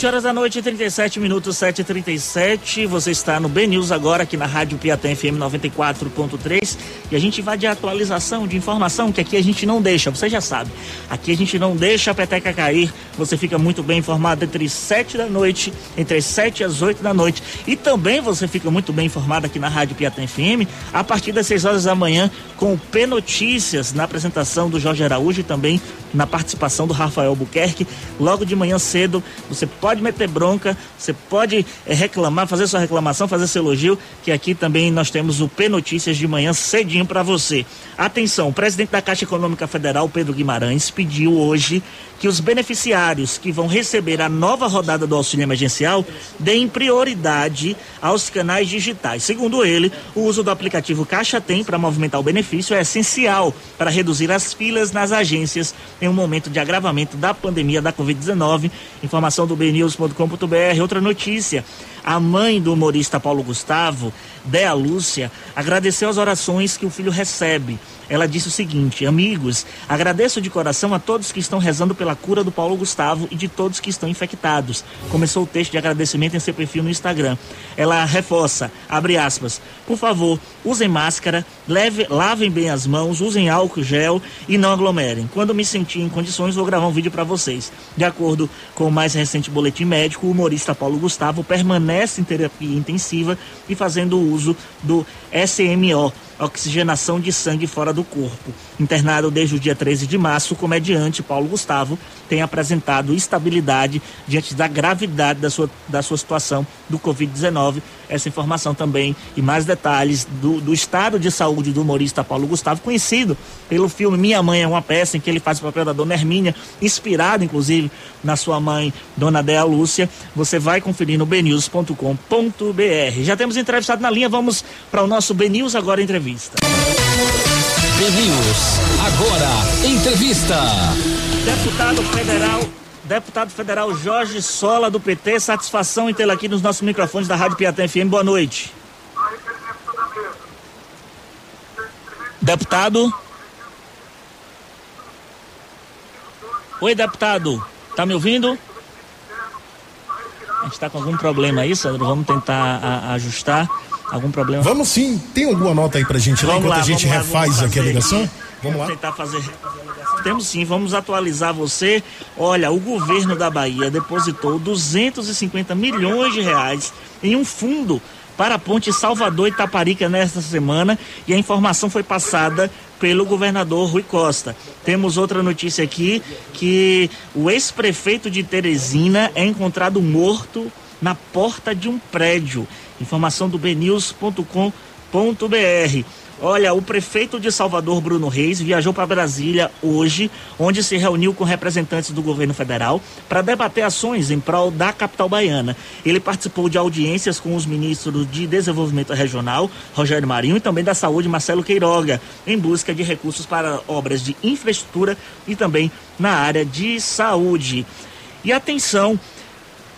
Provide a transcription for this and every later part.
7 horas da noite, 37 minutos, 7 e 37 Você está no B News agora, aqui na Rádio Piatã FM 94.3. E a gente vai de atualização, de informação, que aqui a gente não deixa, você já sabe. Aqui a gente não deixa a peteca cair. Você fica muito bem informado entre 7 da noite, entre as 7 e as 8 da noite. E também você fica muito bem informado aqui na Rádio Piatã FM, a partir das 6 horas da manhã, com o P Notícias, na apresentação do Jorge Araújo e também na participação do Rafael Buquerque. Logo de manhã cedo, você pode meter bronca, você pode é, reclamar, fazer sua reclamação, fazer seu elogio, que aqui também nós temos o P Notícias de manhã cedinho para você. Atenção, o presidente da Caixa Econômica Federal, Pedro Guimarães, pediu hoje que os beneficiários que vão receber a nova rodada do auxílio emergencial deem prioridade aos canais digitais. Segundo ele, o uso do aplicativo Caixa Tem para movimentar o benefício é essencial para reduzir as filas nas agências em um momento de agravamento da pandemia da Covid-19. Informação do bnews.com.br. Outra notícia. A mãe do humorista Paulo Gustavo, Dea Lúcia, agradeceu as orações que o filho recebe ela disse o seguinte: Amigos, agradeço de coração a todos que estão rezando pela cura do Paulo Gustavo e de todos que estão infectados. Começou o texto de agradecimento em seu perfil no Instagram. Ela reforça, abre aspas, por favor, usem máscara, leve, lavem bem as mãos, usem álcool gel e não aglomerem. Quando me sentir em condições, vou gravar um vídeo para vocês. De acordo com o mais recente boletim médico, o humorista Paulo Gustavo permanece em terapia intensiva e fazendo uso do SMO oxigenação de sangue fora do corpo. Internado desde o dia 13 de março, o comediante Paulo Gustavo tem apresentado estabilidade diante da gravidade da sua, da sua situação do Covid-19. Essa informação também e mais detalhes do, do estado de saúde do humorista Paulo Gustavo, conhecido pelo filme Minha Mãe é uma Peça, em que ele faz o papel da Dona Hermínia, inspirado inclusive na sua mãe, Dona Dea Lúcia. Você vai conferir no bnews.com.br. Já temos entrevistado na linha, vamos para o nosso BNews Agora Entrevista. BNews Agora Entrevista. Deputado federal, deputado federal Jorge Sola do PT, satisfação em tê-lo aqui nos nossos microfones da Rádio Piatã FM. Boa noite. Deputado. Oi, deputado. Tá me ouvindo? A gente está com algum problema aí, Sandro. Vamos tentar a, ajustar. Algum problema? Vamos sim. Tem alguma nota aí pra gente lá enquanto lá, a gente refaz aqui a ligação? Vamos, lá. tentar fazer. Temos sim, vamos atualizar você. Olha, o governo da Bahia depositou 250 milhões de reais em um fundo para a ponte Salvador e Taparica nesta semana e a informação foi passada pelo governador Rui Costa. Temos outra notícia aqui que o ex-prefeito de Teresina é encontrado morto na porta de um prédio. Informação do bnews.com.br. Olha, o prefeito de Salvador, Bruno Reis, viajou para Brasília hoje, onde se reuniu com representantes do governo federal para debater ações em prol da capital baiana. Ele participou de audiências com os ministros de Desenvolvimento Regional, Rogério Marinho, e também da Saúde, Marcelo Queiroga, em busca de recursos para obras de infraestrutura e também na área de saúde. E atenção,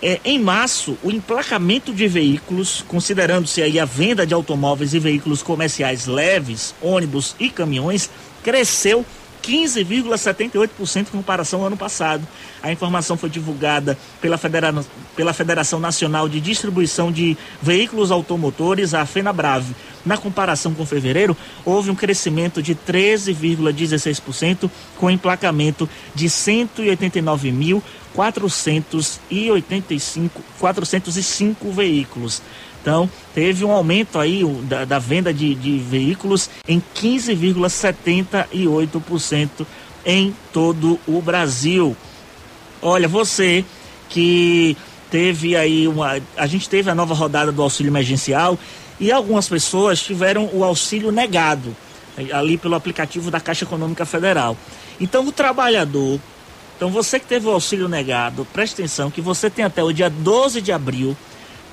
é, em março, o emplacamento de veículos, considerando-se aí a venda de automóveis e veículos comerciais leves, ônibus e caminhões, cresceu 15,78% em comparação ao ano passado. A informação foi divulgada pela, Federa pela Federação Nacional de Distribuição de Veículos Automotores, a FenaBrave. Na comparação com fevereiro, houve um crescimento de 13,16%, com emplacamento de 189.485 405 veículos. Então, teve um aumento aí da, da venda de, de veículos em 15,78% em todo o Brasil. Olha, você que teve aí uma. A gente teve a nova rodada do auxílio emergencial e algumas pessoas tiveram o auxílio negado ali pelo aplicativo da Caixa Econômica Federal. Então, o trabalhador. Então, você que teve o auxílio negado, preste atenção que você tem até o dia 12 de abril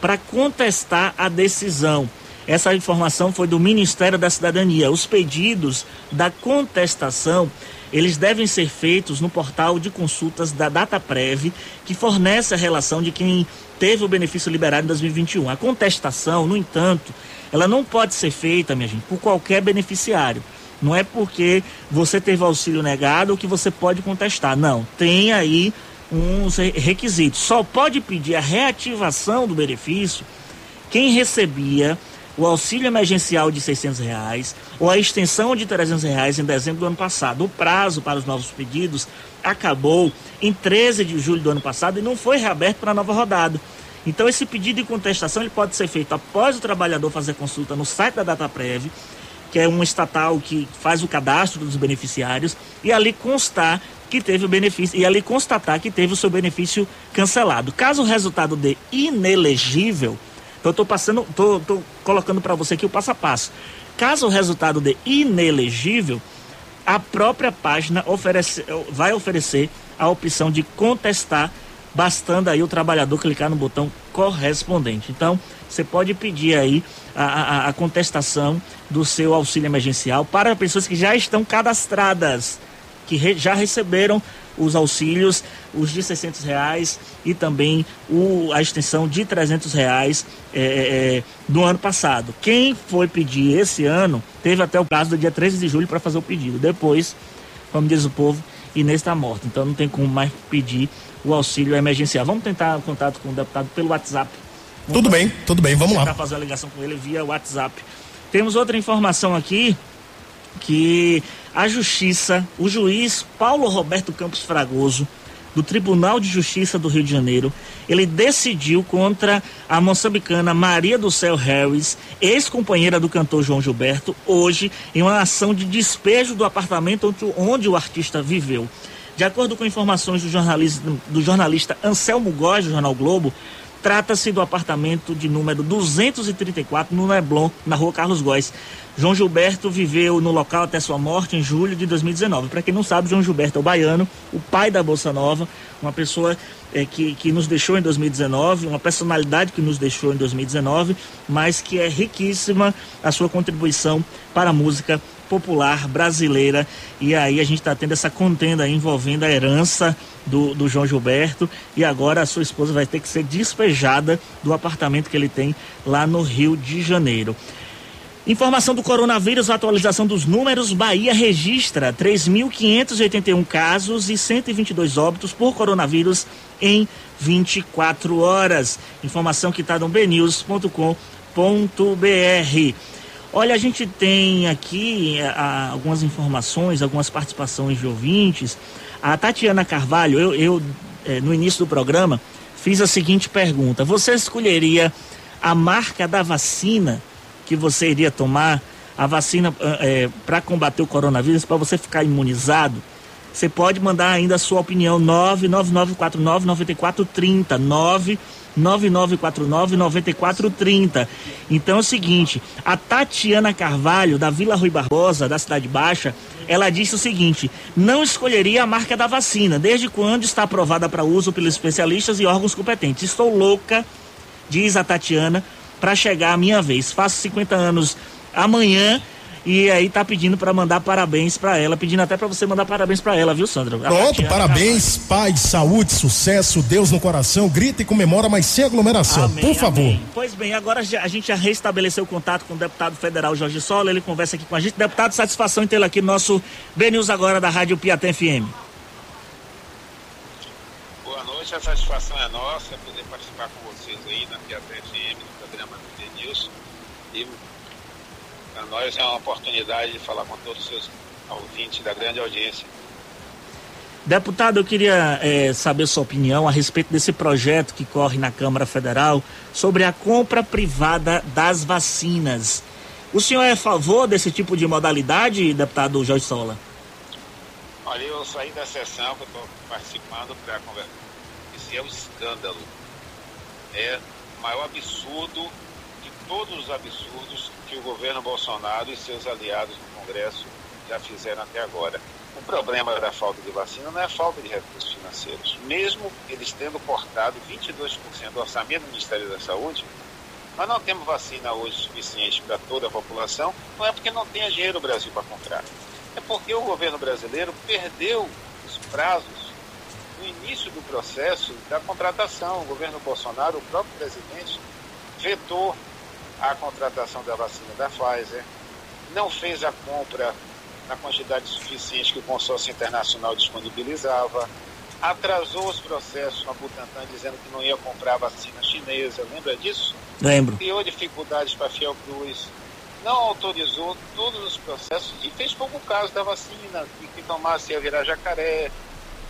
para contestar a decisão. Essa informação foi do Ministério da Cidadania. Os pedidos da contestação, eles devem ser feitos no portal de consultas da DataPrev, que fornece a relação de quem teve o benefício liberado em 2021. A contestação, no entanto, ela não pode ser feita, minha gente, por qualquer beneficiário. Não é porque você teve auxílio negado que você pode contestar. Não, tem aí uns requisitos. Só pode pedir a reativação do benefício quem recebia o auxílio emergencial de 600 reais ou a extensão de 300 reais em dezembro do ano passado. O prazo para os novos pedidos acabou em 13 de julho do ano passado e não foi reaberto para a nova rodada. Então esse pedido de contestação ele pode ser feito após o trabalhador fazer consulta no site da DataPrev, que é uma estatal que faz o cadastro dos beneficiários e ali constar que teve o benefício e ali constatar que teve o seu benefício cancelado. Caso o resultado dê inelegível, então estou passando, tô, tô colocando para você aqui o passo a passo. Caso o resultado dê inelegível, a própria página oferece, vai oferecer a opção de contestar, bastando aí o trabalhador clicar no botão correspondente. Então, você pode pedir aí a, a, a contestação do seu auxílio emergencial para pessoas que já estão cadastradas, que re, já receberam os auxílios, os de 600 reais e também o, a extensão de 300 reais é, é, é, do ano passado. Quem foi pedir esse ano teve até o prazo do dia 13 de julho para fazer o pedido. Depois, como diz o povo, Inês está morta. Então não tem como mais pedir o auxílio emergencial. Vamos tentar contato com o deputado pelo WhatsApp. Vamos tudo bem, tudo bem, vamos lá. fazer a ligação com ele via WhatsApp. Temos outra informação aqui que a justiça, o juiz Paulo Roberto Campos Fragoso, do Tribunal de Justiça do Rio de Janeiro, ele decidiu contra a moçambicana Maria do Céu Harris, ex-companheira do cantor João Gilberto, hoje em uma ação de despejo do apartamento onde, o artista viveu. De acordo com informações do jornalista, do jornalista Anselmo Góes, do Jornal Globo, trata-se do apartamento de número 234 no Neblon, na rua Carlos Góes. João Gilberto viveu no local até sua morte em julho de 2019. Para quem não sabe, João Gilberto é o baiano, o pai da Bolsa Nova, uma pessoa é, que, que nos deixou em 2019, uma personalidade que nos deixou em 2019, mas que é riquíssima a sua contribuição para a música popular brasileira. E aí a gente está tendo essa contenda envolvendo a herança do, do João Gilberto e agora a sua esposa vai ter que ser despejada do apartamento que ele tem lá no Rio de Janeiro. Informação do coronavírus, atualização dos números. Bahia registra 3.581 casos e 122 óbitos por coronavírus em 24 horas. Informação que está no bnews.com.br. Olha, a gente tem aqui a, eh, algumas informações, algumas participações de ouvintes. A Tatiana Carvalho, eu, eu é, no início do programa, fiz a seguinte pergunta: Você escolheria a marca da vacina? que você iria tomar a vacina é, para combater o coronavírus, para você ficar imunizado, você pode mandar ainda a sua opinião 99949-9430. 99949-9430. Então é o seguinte: a Tatiana Carvalho, da Vila Rui Barbosa, da Cidade Baixa, ela disse o seguinte: não escolheria a marca da vacina, desde quando está aprovada para uso pelos especialistas e órgãos competentes. Estou louca, diz a Tatiana, para chegar a minha vez. Faço 50 anos amanhã e aí tá pedindo para mandar parabéns para ela, pedindo até para você mandar parabéns para ela, viu, Sandra? Pronto, parabéns, paz, saúde, sucesso, Deus no coração, grita e comemora, mas sem aglomeração, amém, por favor. Amém. Pois bem, agora a gente já restabeleceu o contato com o deputado federal Jorge Sola, ele conversa aqui com a gente. Deputado, satisfação em tê-lo aqui no nosso B News agora da Rádio Piatã FM. Boa noite, a satisfação é nossa poder participar com vocês aí na Piatã FM, e para nós é uma oportunidade de falar com todos os seus ouvintes da grande audiência. Deputado, eu queria é, saber sua opinião a respeito desse projeto que corre na Câmara Federal sobre a compra privada das vacinas. O senhor é a favor desse tipo de modalidade, deputado Jorge Sola? Olha, eu saí da sessão que estou participando para conversar. Esse é um escândalo. É o maior absurdo todos os absurdos que o governo Bolsonaro e seus aliados no Congresso já fizeram até agora. O problema da falta de vacina não é a falta de recursos financeiros. Mesmo eles tendo cortado 22% do orçamento do Ministério da Saúde, nós não temos vacina hoje suficiente para toda a população, não é porque não tem dinheiro no Brasil para comprar. É porque o governo brasileiro perdeu os prazos no início do processo da contratação. O governo Bolsonaro, o próprio presidente, vetou a contratação da vacina da Pfizer, não fez a compra na quantidade suficiente que o consórcio internacional disponibilizava, atrasou os processos com a Butantan dizendo que não ia comprar vacina chinesa, lembra disso? Lembro. Criou dificuldades para a Fiocruz, não autorizou todos os processos e fez pouco caso da vacina, que, que tomasse ia virar jacaré,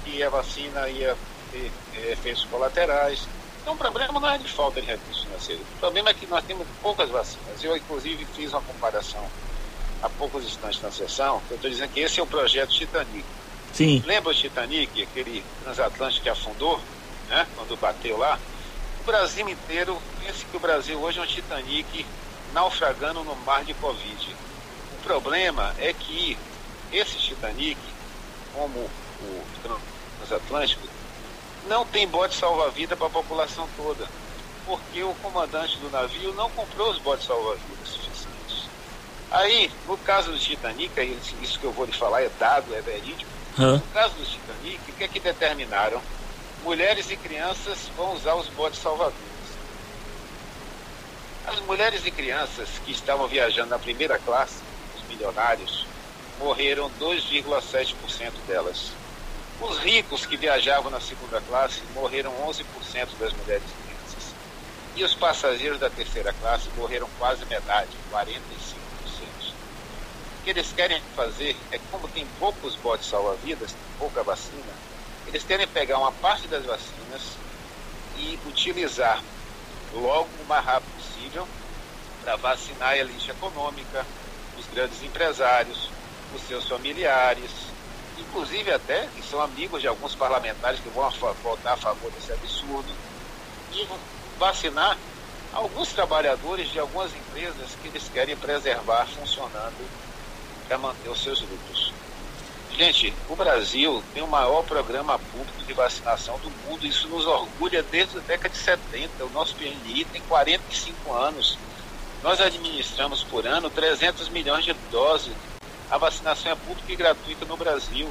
que a vacina ia ter é, efeitos colaterais. Então o problema não é de falta de recursos financeiros, o problema é que nós temos poucas vacinas. Eu, inclusive, fiz uma comparação há poucos instantes na sessão, eu estou dizendo que esse é o projeto Titanic. Sim. Lembra o Titanic, aquele transatlântico que afundou, né, quando bateu lá? O Brasil inteiro pensa que o Brasil hoje é um Titanic naufragando no mar de Covid. O problema é que esse Titanic, como o transatlântico, não tem bote salva-vida para a população toda, porque o comandante do navio não comprou os botes salva-vidas suficientes. Aí, no caso do Titanic, isso que eu vou lhe falar é dado, é verídico, Hã? no caso do Titanic, o que é que determinaram? Mulheres e crianças vão usar os botes salva-vidas. As mulheres e crianças que estavam viajando na primeira classe, os milionários, morreram 2,7% delas. Os ricos que viajavam na segunda classe morreram 11% das mulheres crianças. E os passageiros da terceira classe morreram quase metade, 45%. O que eles querem fazer é, como tem poucos botes salva-vidas, pouca vacina, eles querem pegar uma parte das vacinas e utilizar logo o mais rápido possível para vacinar a elite econômica, os grandes empresários, os seus familiares, inclusive até que são amigos de alguns parlamentares que vão votar a favor desse absurdo, e vacinar alguns trabalhadores de algumas empresas que eles querem preservar funcionando para manter os seus lucros. Gente, o Brasil tem o maior programa público de vacinação do mundo. Isso nos orgulha desde a década de 70. O nosso PNI tem 45 anos. Nós administramos por ano 300 milhões de doses. A vacinação é pública e gratuita no Brasil.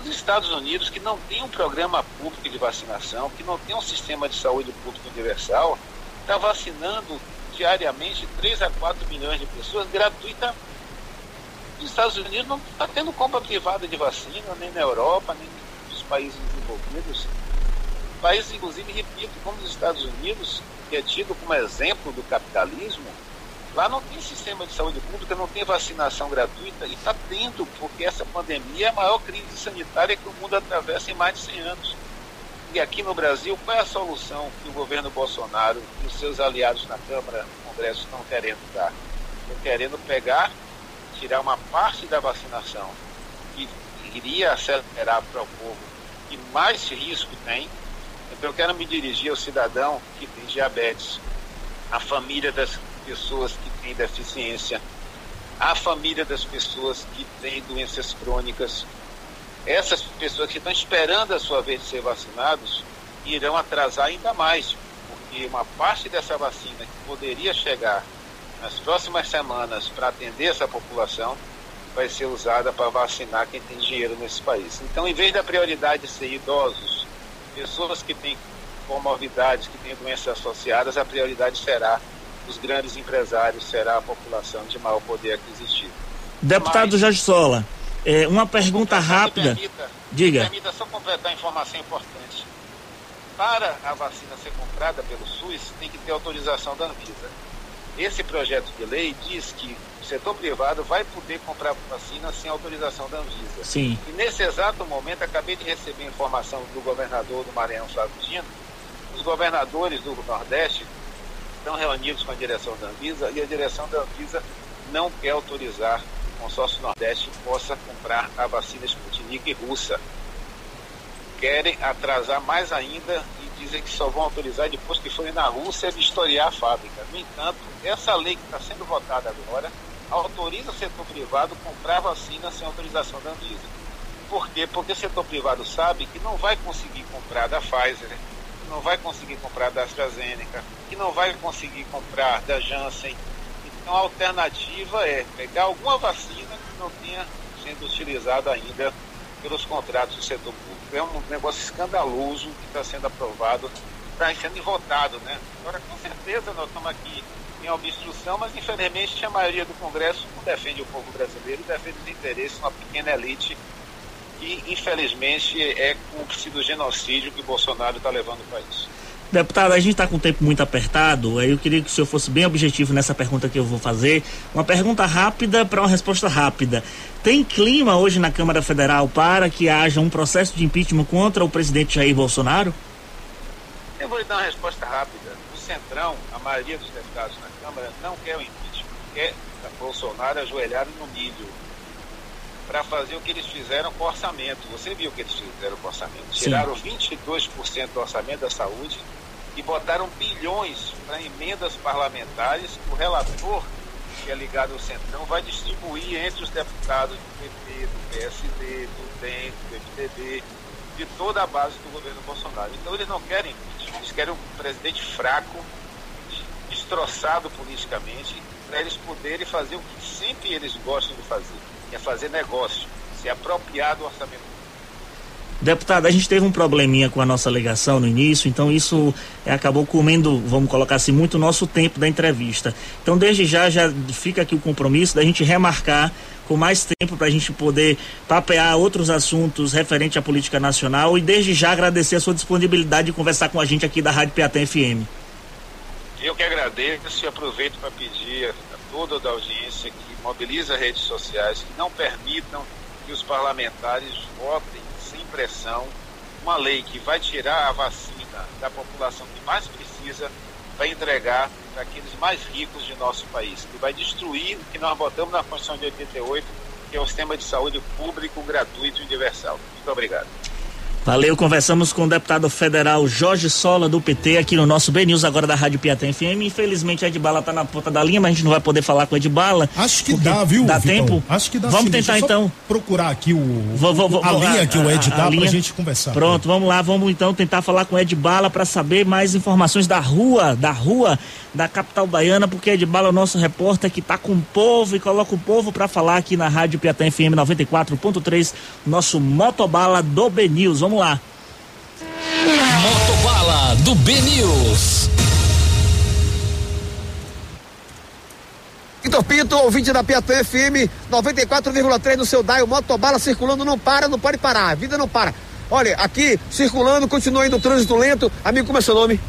Os Estados Unidos, que não tem um programa público de vacinação, que não tem um sistema de saúde público universal, está vacinando diariamente 3 a 4 milhões de pessoas gratuitamente nos Estados Unidos não está tendo compra privada de vacina, nem na Europa, nem nos países desenvolvidos. Países, inclusive, repito, como os Estados Unidos, que é tido como exemplo do capitalismo, lá não tem sistema de saúde pública, não tem vacinação gratuita, e está tendo, porque essa pandemia é a maior crise sanitária que o mundo atravessa em mais de 100 anos. E aqui no Brasil, qual é a solução que o governo Bolsonaro e os seus aliados na Câmara, no Congresso estão querendo dar? Estão querendo pegar tirar uma parte da vacinação que iria acelerar para o povo que mais risco tem. Então eu quero me dirigir ao cidadão que tem diabetes, à família das pessoas que têm deficiência, à família das pessoas que têm doenças crônicas. Essas pessoas que estão esperando a sua vez de ser vacinados irão atrasar ainda mais, porque uma parte dessa vacina que poderia chegar nas próximas semanas para atender essa população vai ser usada para vacinar quem tem dinheiro nesse país. Então, em vez da prioridade ser idosos, pessoas que têm comorbidades, que têm doenças associadas, a prioridade será os grandes empresários, será a população de maior poder aquisitivo. Deputado Mas, Jorge Sola, é, uma pergunta rápida. Permita, Diga. permita só completar a informação importante. Para a vacina ser comprada pelo SUS, tem que ter autorização da Anvisa. Esse projeto de lei diz que o setor privado vai poder comprar vacina sem autorização da Anvisa. Sim. E nesse exato momento, acabei de receber informação do governador do Maranhão, Flávio Dino, os governadores do Nordeste estão reunidos com a direção da Anvisa e a direção da Anvisa não quer autorizar que o consórcio Nordeste possa comprar a vacina Sputnik russa. Querem atrasar mais ainda dizem que só vão autorizar depois que forem na Rússia vistoriar a fábrica. No entanto, essa lei que está sendo votada agora autoriza o setor privado a comprar vacina sem autorização da Anvisa. Por quê? Porque o setor privado sabe que não vai conseguir comprar da Pfizer, que não vai conseguir comprar da AstraZeneca, que não vai conseguir comprar da Janssen. Então a alternativa é pegar alguma vacina que não tenha sendo utilizada ainda pelos contratos do setor público. É um negócio escandaloso que está sendo aprovado, está sendo votado, né? Agora, com certeza, nós estamos aqui em obstrução, mas infelizmente a maioria do Congresso não defende o povo brasileiro, defende os interesses de uma pequena elite que e, infelizmente, é cúmplice do genocídio que Bolsonaro está levando o país. Deputado, a gente está com o tempo muito apertado. Eu queria que o senhor fosse bem objetivo nessa pergunta que eu vou fazer. Uma pergunta rápida para uma resposta rápida. Tem clima hoje na Câmara Federal para que haja um processo de impeachment contra o presidente Jair Bolsonaro? Eu vou lhe dar uma resposta rápida. O Centrão, a maioria dos deputados na Câmara, não quer o impeachment, quer Bolsonaro ajoelhado no milho para fazer o que eles fizeram com o orçamento. Você viu o que eles fizeram com o orçamento? Sim. Tiraram 22% do orçamento da saúde e botaram bilhões para emendas parlamentares. O relator, que é ligado ao Centrão, vai distribuir entre os deputados do PP, do PSD, do DEM, do MDB, de toda a base do governo Bolsonaro. Então eles não querem eles querem um presidente fraco, destroçado politicamente, para eles poderem fazer o que sempre eles gostam de fazer é fazer negócio, se apropriar do orçamento Deputado, a gente teve um probleminha com a nossa alegação no início, então isso acabou comendo, vamos colocar assim, muito nosso tempo da entrevista. Então, desde já, já fica aqui o compromisso da gente remarcar com mais tempo para a gente poder papear outros assuntos referente à política nacional e desde já agradecer a sua disponibilidade de conversar com a gente aqui da Rádio Piatã FM. Eu que agradeço e aproveito para pedir toda a audiência que mobiliza redes sociais que não permitam que os parlamentares votem sem pressão uma lei que vai tirar a vacina da população que mais precisa para entregar para aqueles mais ricos de nosso país, que vai destruir o que nós botamos na Constituição de 88, que é o sistema de saúde público, gratuito e universal. Muito obrigado. Valeu, conversamos com o deputado federal Jorge Sola do PT aqui no nosso B News agora da Rádio Piatã FM. Infelizmente a Edbala tá na ponta da linha, mas a gente não vai poder falar com a Edbala. Acho que dá, viu? Dá Vitão? tempo? Acho que dá. Vamos sim. tentar então procurar aqui o vou, vou, vou, a linha que o Ed dá pra gente conversar. Pronto, vamos lá, vamos então tentar falar com o Edbala para saber mais informações da rua, da rua da capital baiana, porque Edbala é o nosso repórter que tá com o povo e coloca o povo para falar aqui na Rádio Piatã FM 94.3, nosso motobala do B News. Vamos lá. Motobala do B News. Vitor Pinto, ouvinte da Piatã FM 94,3 no seu Daio, motobala circulando, não para, não pode parar, a vida não para. Olha, aqui circulando, continua indo trânsito lento. Amigo, como é seu nome?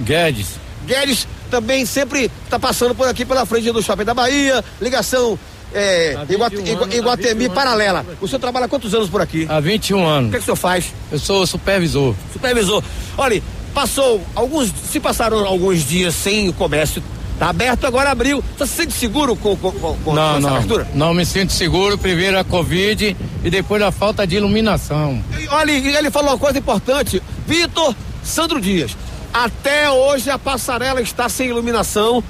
Guedes. Guedes também sempre está passando por aqui pela frente do Shopping da Bahia, ligação é, Iguat, Iguatemi paralela. O senhor trabalha há quantos anos por aqui? Há 21 anos. O que, é que o senhor faz? Eu sou supervisor. Supervisor. Olha, passou alguns, se passaram alguns dias sem o comércio Tá aberto, agora abriu. Você se sente seguro com, com, com, não, não, abertura? Não, me sinto seguro. Primeiro a Covid e depois a falta de iluminação. E, olha, ele falou uma coisa importante. Vitor Sandro Dias. Até hoje a passarela está sem iluminação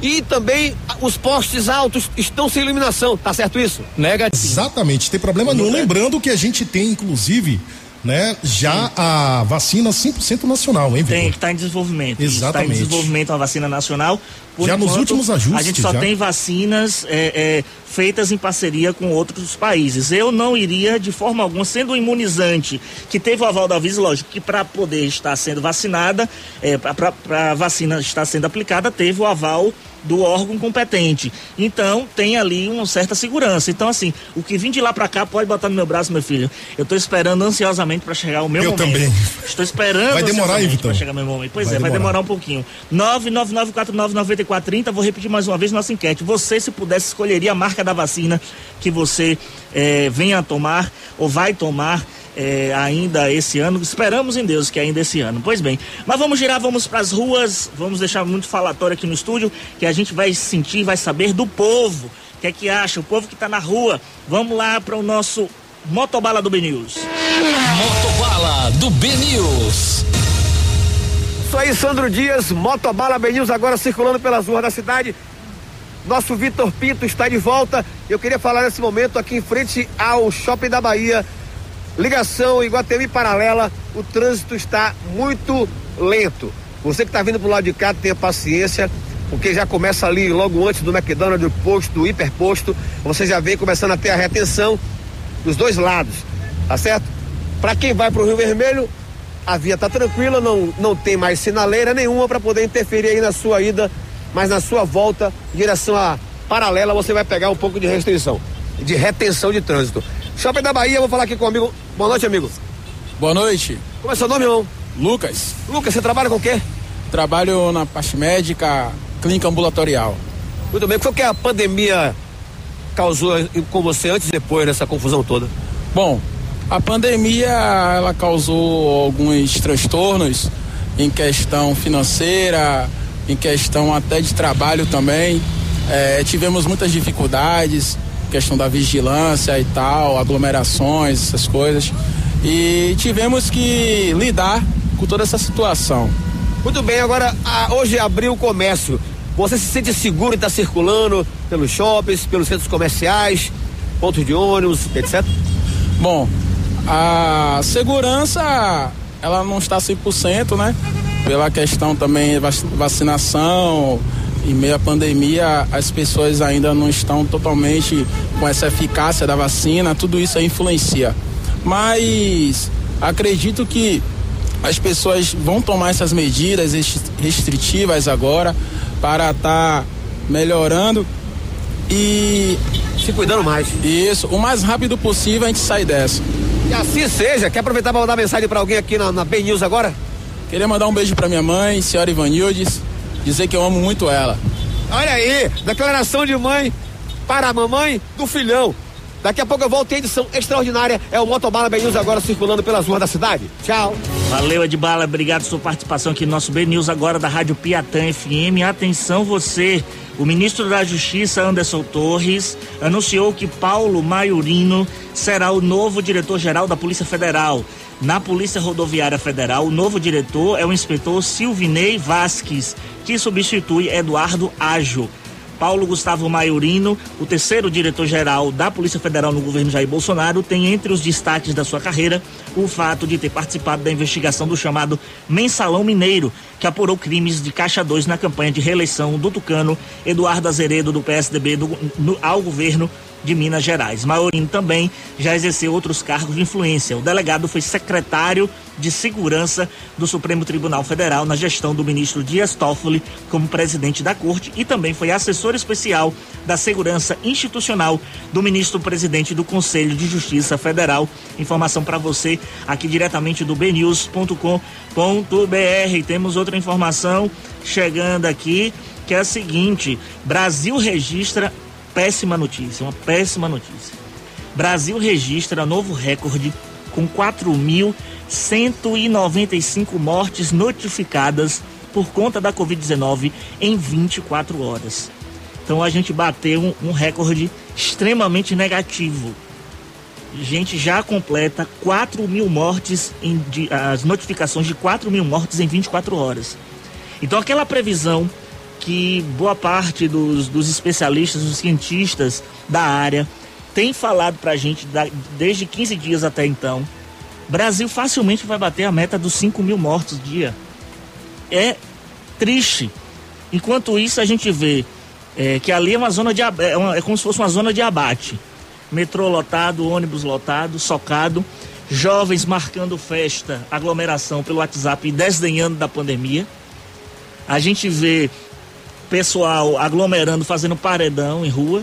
e também os postes altos estão sem iluminação, tá certo isso? Negativo. Exatamente, tem problema não. Lembrando que a gente tem, inclusive, né, já Sim. a vacina 100% nacional, hein, Vitor? Tem, que está em desenvolvimento. Exatamente. Está em desenvolvimento a vacina nacional. Já enquanto, nos últimos ajustes. A gente só já. tem vacinas é, é, feitas em parceria com outros países. Eu não iria, de forma alguma, sendo um imunizante que teve o aval da Visa, lógico que para poder estar sendo vacinada, é, para a vacina estar sendo aplicada, teve o aval do órgão competente. Então, tem ali uma certa segurança. Então, assim, o que vim de lá para cá pode botar no meu braço, meu filho. Eu estou esperando ansiosamente para chegar o meu eu momento. Eu também. Estou esperando vai demorar, aí, para chegar meu momento. Pois vai é, demorar. vai demorar um pouquinho. 999499430, vou repetir mais uma vez nossa enquete. Você, se pudesse, escolheria a marca da vacina que você é, venha a tomar ou vai tomar é, ainda esse ano. Esperamos em Deus que ainda esse ano. Pois bem, mas vamos girar, vamos para as ruas, vamos deixar muito falatório aqui no estúdio, que a gente vai sentir, vai saber do povo. O que é que acha? O povo que está na rua. Vamos lá para o nosso Motobala do BNews. Motobala do BNews. Isso aí, Sandro Dias, Motobala BNews agora circulando pelas ruas da cidade. Nosso Vitor Pinto está de volta. Eu queria falar nesse momento aqui em frente ao Shopping da Bahia Ligação Iguatemi paralela, o trânsito está muito lento. Você que está vindo pro lado de cá, tenha paciência, porque já começa ali logo antes do McDonald's, do posto, do hiperposto, você já vem começando a ter a retenção dos dois lados, tá certo? Para quem vai pro Rio Vermelho, a via tá tranquila, não, não tem mais sinaleira nenhuma para poder interferir aí na sua ida, mas na sua volta em direção à paralela você vai pegar um pouco de restrição, de retenção de trânsito. Shopping da Bahia, vou falar aqui com o amigo. Boa noite, amigo. Boa noite, Como é seu nome, irmão? Lucas. Lucas, você trabalha com o quê? Trabalho na parte médica, clínica ambulatorial. Muito bem, o que foi que a pandemia causou com você antes e depois dessa confusão toda? Bom, a pandemia ela causou alguns transtornos em questão financeira, em questão até de trabalho também. É, tivemos muitas dificuldades, questão da vigilância e tal, aglomerações, essas coisas. E tivemos que lidar com toda essa situação. Muito bem, agora a- hoje abriu o comércio. Você se sente seguro em estar circulando pelos shoppings, pelos centros comerciais, pontos de ônibus, etc? Bom, a segurança ela não está 100%, né? Pela questão também vac- vacinação, em meio à pandemia, as pessoas ainda não estão totalmente com essa eficácia da vacina, tudo isso aí influencia. Mas acredito que as pessoas vão tomar essas medidas restri- restritivas agora para estar melhorando e Se cuidando mais. isso, o mais rápido possível a gente sai dessa. E assim seja. Quer aproveitar para mandar mensagem para alguém aqui na, na Ben News agora? Queria mandar um beijo pra minha mãe, senhora Ivanildes, dizer que eu amo muito ela. Olha aí, declaração de mãe para a mamãe do filhão. Daqui a pouco eu volto em edição extraordinária. É o Motobala Ben News agora circulando pelas ruas da cidade. Tchau. Valeu, Edbala. Obrigado pela sua participação aqui no nosso B News agora da Rádio Piatã FM. Atenção você, o ministro da Justiça, Anderson Torres, anunciou que Paulo Maiorino será o novo diretor-geral da Polícia Federal. Na Polícia Rodoviária Federal, o novo diretor é o inspetor Silvinei Vasques, que substitui Eduardo Ágio. Paulo Gustavo Maiorino, o terceiro diretor-geral da Polícia Federal no governo Jair Bolsonaro, tem entre os destaques da sua carreira o fato de ter participado da investigação do chamado Mensalão Mineiro, que apurou crimes de Caixa 2 na campanha de reeleição do tucano Eduardo Azeredo, do PSDB, do- no- ao governo de Minas Gerais. Maiorino também já exerceu outros cargos de influência. O delegado foi secretário de Segurança do Supremo Tribunal Federal na gestão do ministro Dias Toffoli como presidente da corte e também foi assessor especial da Segurança Institucional do ministro presidente do Conselho de Justiça Federal. Informação para você aqui diretamente do bnews.com.br. Temos outra informação chegando aqui que é a seguinte: Brasil registra péssima notícia, uma péssima notícia. Brasil registra novo recorde com 4.195 mortes notificadas por conta da Covid-19 em 24 horas. Então a gente bateu um, recorde extremamente negativo. A gente já completa 4 mil mortes, em, de- as notificações de 4 mil mortes em 24 horas. Então aquela previsão que boa parte dos, dos especialistas, dos cientistas da área tem falado pra gente da- desde 15 dias até então, Brasil facilmente vai bater a meta dos 5 mil mortos dia. É triste. Enquanto isso, a gente vê é, que ali é uma zona de é, uma- é como se fosse uma zona de abate. Metrô lotado, ônibus lotado, socado, jovens marcando festa, aglomeração pelo WhatsApp e desdenhando da pandemia. A gente vê pessoal aglomerando, fazendo paredão em rua,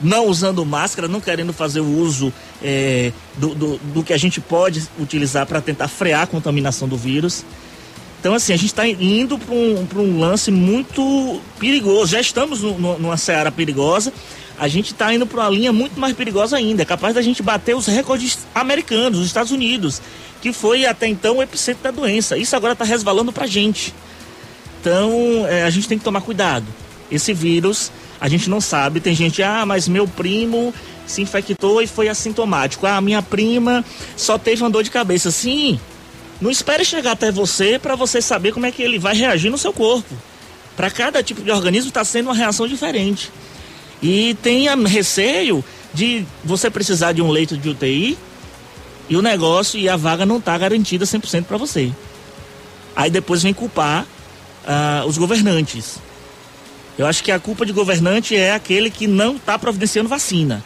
não usando máscara, não querendo fazer o uso é, do, do, do que a gente pode utilizar para tentar frear a contaminação do vírus. Então, assim, a gente está indo para um, um lance muito perigoso. Já estamos no- no- numa seara perigosa. A gente está indo para uma linha muito mais perigosa ainda. É capaz da gente bater os recordes americanos, dos Estados Unidos, que foi até então o epicentro da doença. Isso agora está resvalando para a gente. Então, é, a gente tem que tomar cuidado. Esse vírus, a gente não sabe. Tem gente, ah, mas meu primo se infectou e foi assintomático. Ah, minha prima só teve uma dor de cabeça. Sim, não espere chegar até você para você saber como é que ele vai reagir no seu corpo. Para cada tipo de organismo está sendo uma reação diferente. E tenha receio de você precisar de um leito de UTI e o negócio e a vaga não está garantida 100% para você. Aí depois vem culpar ah, os governantes. Eu acho que a culpa de governante é aquele que não está providenciando vacina.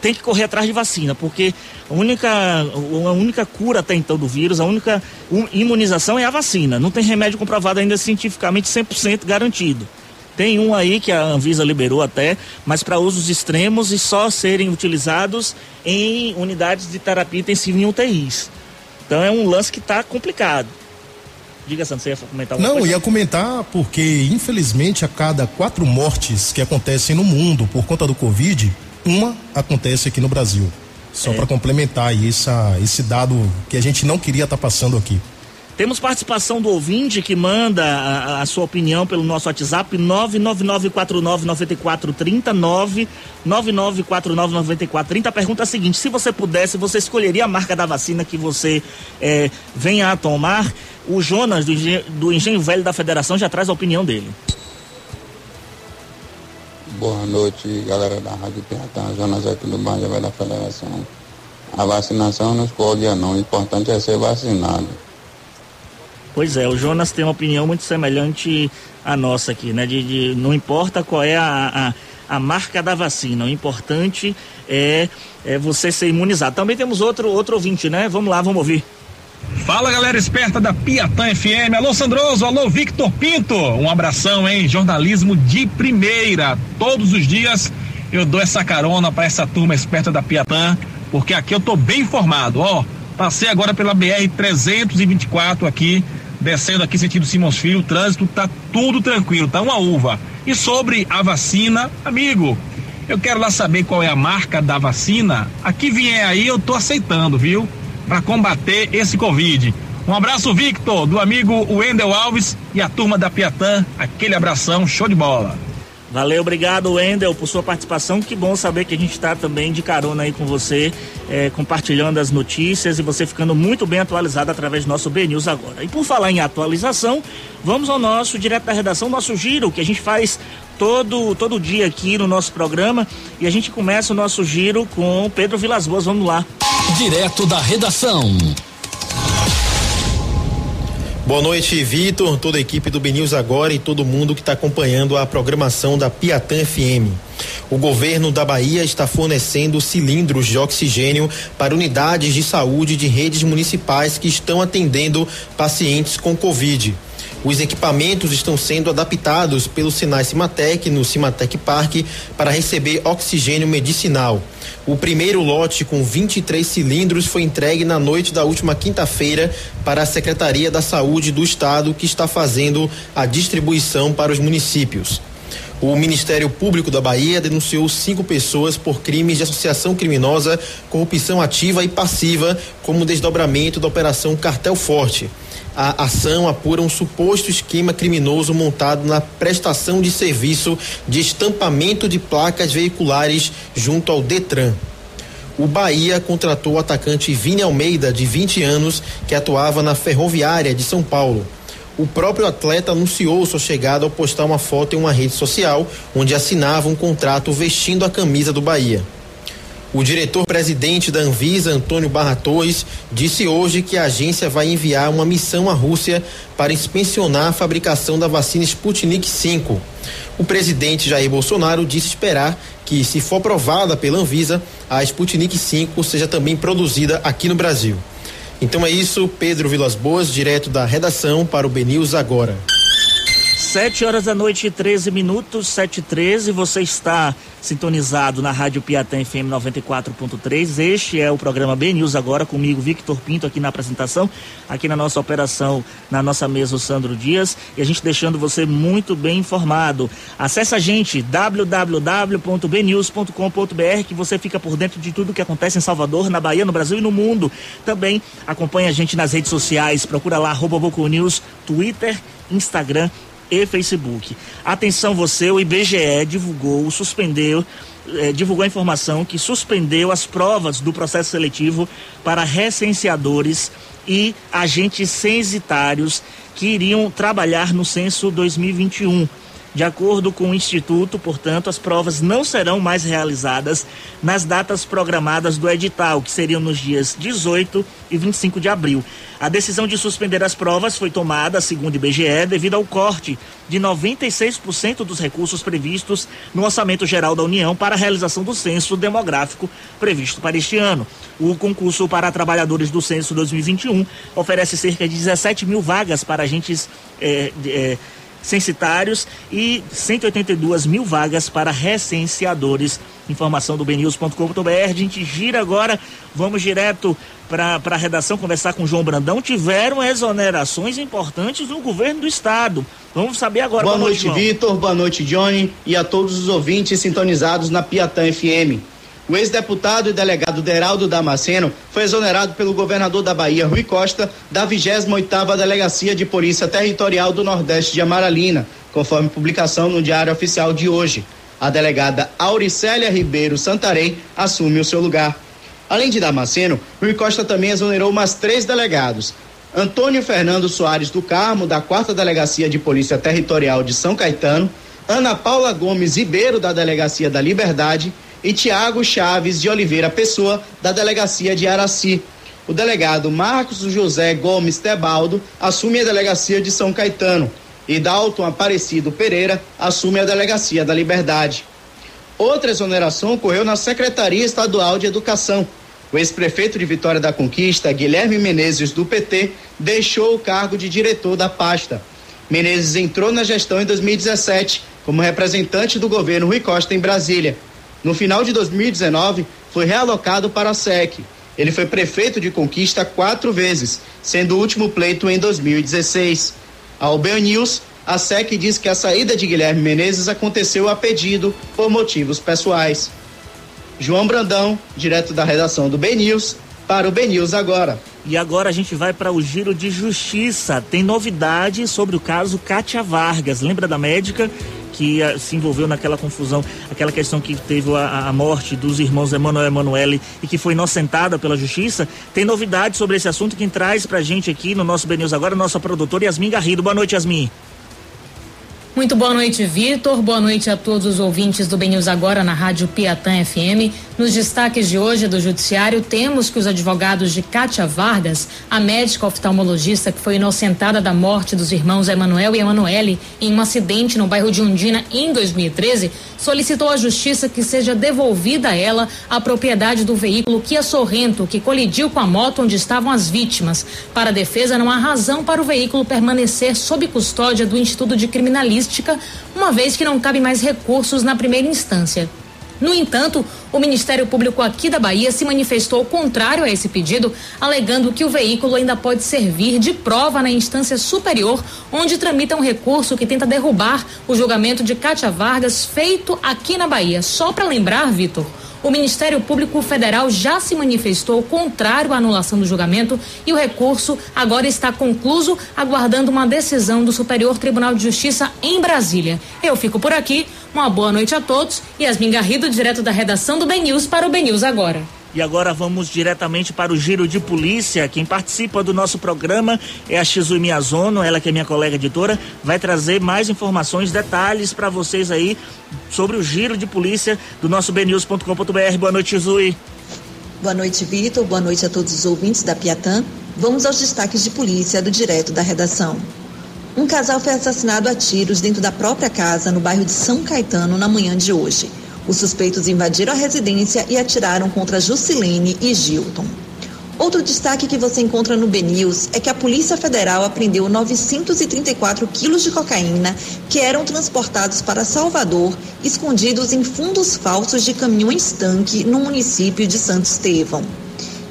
Tem que correr atrás de vacina, porque a única, a única cura até então do vírus, a única imunização é a vacina. Não tem remédio comprovado ainda cientificamente 100% garantido. Tem um aí que a Anvisa liberou até, mas para usos extremos e só serem utilizados em unidades de terapia intensiva em UTIs. Então é um lance que está complicado. Diga, Santos, você ia comentar alguma Não, coisa? ia comentar porque, infelizmente, a cada quatro mortes que acontecem no mundo por conta do Covid, uma acontece aqui no Brasil. Só É. para complementar aí essa, esse dado que a gente não queria estar passando aqui. Temos participação do ouvinte que manda a, a sua opinião pelo nosso WhatsApp 999499430 999499430. A pergunta é a seguinte: se você pudesse, você escolheria a marca da vacina que você eh, venha a tomar? O Jonas do Engenho, do Engenho Velho da Federação já traz a opinião dele. Boa noite, galera da Rádio Piatã, Jonas aqui do Banjo Velho da Federação. A vacinação não escolhe não, o importante é ser vacinado. Pois é, o Jonas tem uma opinião muito semelhante à nossa aqui, né? De, de- não importa qual é a, a, a marca da vacina, o importante é, é você ser imunizado. Também temos outro, outro ouvinte, né? Vamos lá, vamos ouvir. Fala galera esperta da Piatã FM. Alô Sandroso, alô Victor Pinto. Um abração, hein? Jornalismo de primeira. Todos os dias eu dou essa carona para essa turma esperta da Piatã, porque aqui eu tô bem informado. Ó, passei agora pela BR 324 aqui, descendo aqui sentido Simões Filho, o trânsito tá tudo tranquilo, tá uma uva. E sobre a vacina, amigo, eu quero lá saber qual é a marca da vacina. Aqui vier aí, eu tô aceitando, viu? Para combater esse Covid. Um abraço, Victor, do amigo Wendel Alves e a turma da Piatã. Aquele abração, show de bola. Valeu, obrigado, Wendel, por sua participação. Que bom saber que a gente está também de carona aí com você, eh, compartilhando as notícias e você ficando muito bem atualizado através do nosso B News agora. E por falar em atualização, vamos ao nosso direto da redação, nosso giro, que a gente faz todo, todo dia aqui no nosso programa. E a gente começa o nosso giro com o Pedro Vilas Boas. Vamos lá. Direto da redação. Boa noite, Vitor, toda a equipe do BNews Agora e todo mundo que está acompanhando a programação da Piatã FM. O governo da Bahia está fornecendo cilindros de oxigênio para unidades de saúde de redes municipais que estão atendendo pacientes com Covid. Os equipamentos estão sendo adaptados pelo Sinai Cimatec no Cimatec Park para receber oxigênio medicinal. O primeiro lote com 23 cilindros foi entregue na noite da última quinta-feira para a Secretaria da Saúde do Estado, que está fazendo a distribuição para os municípios. O Ministério Público da Bahia denunciou cinco pessoas por crimes de associação criminosa, corrupção ativa e passiva, como desdobramento da Operação Cartel Forte. A ação apura um suposto esquema criminoso montado na prestação de serviço de estampamento de placas veiculares junto ao Detran. O Bahia contratou o atacante Vini Almeida, de 20 anos, que atuava na Ferroviária de São Paulo. O próprio atleta anunciou sua chegada ao postar uma foto em uma rede social, onde assinava um contrato vestindo a camisa do Bahia. O diretor-presidente da Anvisa, Antônio Barra Torres, disse hoje que a agência vai enviar uma missão à Rússia para inspecionar a fabricação da vacina Sputnik V. O presidente Jair Bolsonaro disse esperar que, se for aprovada pela Anvisa, a Sputnik V seja também produzida aqui no Brasil. Então é isso, Pedro Vilas Boas, direto da redação para o BNews agora. 7 horas da noite e 13 minutos, 7 e 13. Você está sintonizado na Rádio Piatã FM 94.3. Este é o programa B News agora, comigo, Victor Pinto, aqui na apresentação, aqui na nossa operação, na nossa mesa, o Sandro Dias, e a gente deixando você muito bem informado. Acesse a gente, www.bnews.com.br, que você fica por dentro de tudo que acontece em Salvador, na Bahia, no Brasil e no mundo. Também acompanha a gente nas redes sociais, procura lá, arroba News, Twitter, Instagram e Facebook. Atenção você, o IBGE divulgou, suspendeu, eh, divulgou a informação que suspendeu as provas do processo seletivo para recenseadores e agentes censitários que iriam trabalhar no censo 2021. De acordo com o Instituto, portanto, as provas não serão mais realizadas nas datas programadas do edital, que seriam nos dias 18 e 25 de abril. A decisão de suspender as provas foi tomada, segundo o IBGE, devido ao corte de 96% dos recursos previstos no Orçamento Geral da União para a realização do censo demográfico previsto para este ano. O concurso para trabalhadores do censo 2021 oferece cerca de 17 mil vagas para agentes. eh, eh, censitários e 182 mil vagas para recenseadores. Informação do bnews.com.br. A gente gira agora, vamos direto para a redação conversar com João Brandão. Tiveram exonerações importantes no governo do estado. Vamos saber agora. Boa, Boa noite, noite Vitor. Boa noite, Johnny. E a todos os ouvintes sintonizados na Piatã FM. O ex-deputado e delegado Deraldo Damasceno foi exonerado pelo governador da Bahia, Rui Costa, da 28ª Delegacia de Polícia Territorial do Nordeste de Amaralina, conforme publicação no Diário Oficial de hoje. A delegada Auricélia Ribeiro Santarém assume o seu lugar. Além de Damasceno, Rui Costa também exonerou mais três delegados. Antônio Fernando Soares do Carmo, da 4 Delegacia de Polícia Territorial de São Caetano, Ana Paula Gomes Ribeiro, da Delegacia da Liberdade, e Tiago Chaves de Oliveira Pessoa, da delegacia de Araci. O delegado Marcos José Gomes Tebaldo assume a delegacia de São Caetano e Dalton Aparecido Pereira assume a delegacia da Liberdade. Outra exoneração ocorreu na Secretaria Estadual de Educação. O ex-prefeito de Vitória da Conquista, Guilherme Menezes, do PT, deixou o cargo de diretor da pasta. Menezes entrou na gestão em 2017 como representante do governo Rui Costa em Brasília no final de 2019, foi realocado para a SEC. Ele foi prefeito de Conquista quatro vezes, sendo o último pleito em 2016. Ao BN News, a SEC diz que a saída de Guilherme Menezes aconteceu a pedido por motivos pessoais. João Brandão, direto da redação do BN News, para o BN News agora. E agora a gente vai para o giro de justiça. Tem novidade sobre o caso Kátia Vargas. Lembra da médica que uh, se envolveu naquela confusão, aquela questão que teve a, a morte dos irmãos Emanuel e Emanuele e que foi inocentada pela justiça. Tem novidades sobre esse assunto. Quem traz pra gente aqui no nosso BNews agora, nossa produtora Yasmin Garrido. Boa noite, Yasmin. Muito boa noite, Vitor. Boa noite a todos os ouvintes do BNews Agora na Rádio Piatã FM. Nos destaques de hoje do Judiciário, temos que os advogados de Kátia Vargas, a médica oftalmologista que foi inocentada da morte dos irmãos Emanuel e Emanuele em um acidente no bairro de Undina em 2013, solicitou à Justiça que seja devolvida a ela a propriedade do veículo Kia Sorrento, que colidiu com a moto onde estavam as vítimas. Para a defesa, não há razão para o veículo permanecer sob custódia do Instituto de Criminalística, uma vez que não cabe mais recursos na primeira instância. No entanto, o Ministério Público aqui da Bahia se manifestou contrário a esse pedido, alegando que o veículo ainda pode servir de prova na instância superior, onde tramita um recurso que tenta derrubar o julgamento de Cátia Vargas feito aqui na Bahia. Só para lembrar, Vitor, o Ministério Público Federal já se manifestou contrário à anulação do julgamento e o recurso agora está concluso, aguardando uma decisão do Superior Tribunal de Justiça em Brasília. Eu fico por aqui. Uma boa noite a todos. Yasmin Garrido, direto da redação do Ben News para o Ben News agora. E agora vamos diretamente para o Giro de Polícia. Quem participa do nosso programa é a Xizui Miyazono, ela que é minha colega editora, vai trazer mais informações, detalhes para vocês aí sobre o Giro de Polícia do nosso bnews.com.br. Boa noite, Xizui. Boa noite, Vitor. Boa noite a todos os ouvintes da Piatã. Vamos aos destaques de polícia do Direto da Redação. Um casal foi assassinado a tiros dentro da própria casa no bairro de São Caetano na manhã de hoje. Os suspeitos invadiram a residência e atiraram contra Jusilene e Gilton. Outro destaque que você encontra no BNews é que a Polícia Federal apreendeu 934 quilos de cocaína que eram transportados para Salvador, escondidos em fundos falsos de caminhões tanque no município de Santo Estevão.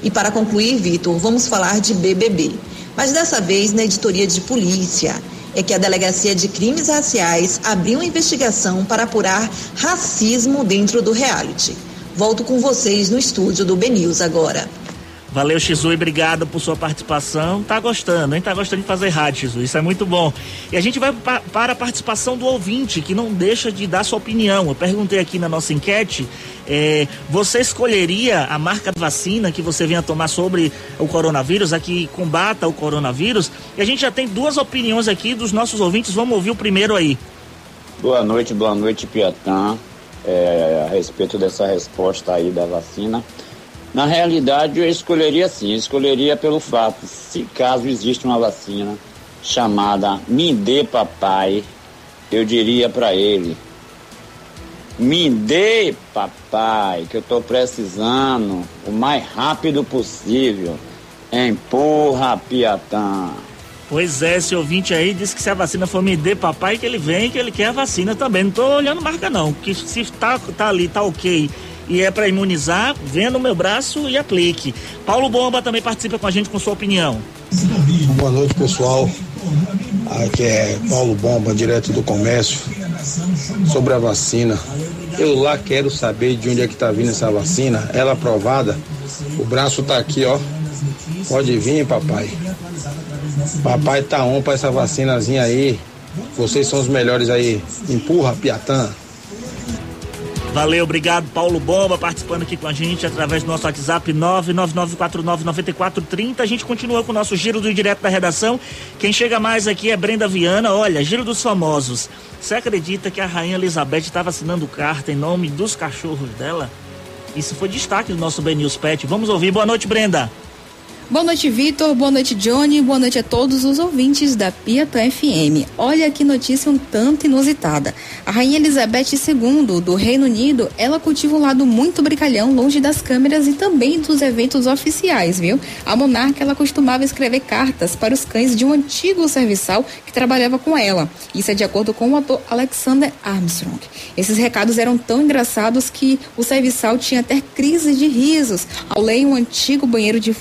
E para concluir, Vitor, vamos falar de BBB, mas dessa vez na editoria de polícia é que a Delegacia de Crimes Raciais abriu uma investigação para apurar racismo dentro do reality. Volto com vocês no estúdio do BNews agora. Valeu, Xizui, obrigado por sua participação. Tá gostando, hein? Tá gostando de fazer rádio, Xizui, isso é muito bom. E a gente vai pa para a participação do ouvinte, que não deixa de dar sua opinião. Eu perguntei aqui na nossa enquete, é, você escolheria a marca de vacina que você venha tomar sobre o coronavírus, a que combata o coronavírus? E a gente já tem duas opiniões aqui dos nossos ouvintes, vamos ouvir o primeiro aí. Boa noite, boa noite, Piatã. É, a respeito dessa resposta aí da vacina. Na realidade, eu escolheria sim, eu escolheria pelo fato, se caso existe uma vacina chamada Me Dê Papai, eu diria para ele, me dê papai, que eu estou precisando o mais rápido possível. Empurra, Piatã. Pois é, esse ouvinte aí disse que se a vacina for me dê papai, que ele vem, que ele quer a vacina também. Não tô olhando marca não, que se tá, tá ali, tá ok e é para imunizar, venha no meu braço e aplique. Paulo Bomba também participa com a gente com sua opinião. Boa noite, pessoal. Aqui é Paulo Bomba, direto do comércio. Sobre a vacina. Eu lá quero saber de onde é que tá vindo essa vacina. Ela aprovada. O braço tá aqui, ó. Pode vir, papai. Papai tá on pra essa vacinazinha aí. Vocês são os melhores aí. Empurra, Piatã. Valeu, obrigado, Paulo Bomba, participando aqui com a gente através do nosso WhatsApp 999499430. A gente continua com o nosso giro do direto da redação. Quem chega mais aqui é Brenda Viana. Olha, giro dos famosos. Você acredita que a rainha Elizabeth estava assinando carta em nome dos cachorros dela? Isso foi destaque do nosso Ben News Pet. Vamos ouvir. Boa noite, Brenda. Boa noite, Vitor. Boa noite, Johnny. Boa noite a todos os ouvintes da Piatã FM. Olha que notícia um tanto inusitada. A Rainha Elizabeth II do Reino Unido, ela cultiva um lado muito brincalhão, longe das câmeras e também dos eventos oficiais, viu? A monarca, ela costumava escrever cartas para os cães de um antigo serviçal que trabalhava com ela. Isso é de acordo com o ator Alexander Armstrong. Esses recados eram tão engraçados que o serviçal tinha até crise de risos ao ler um antigo banheiro de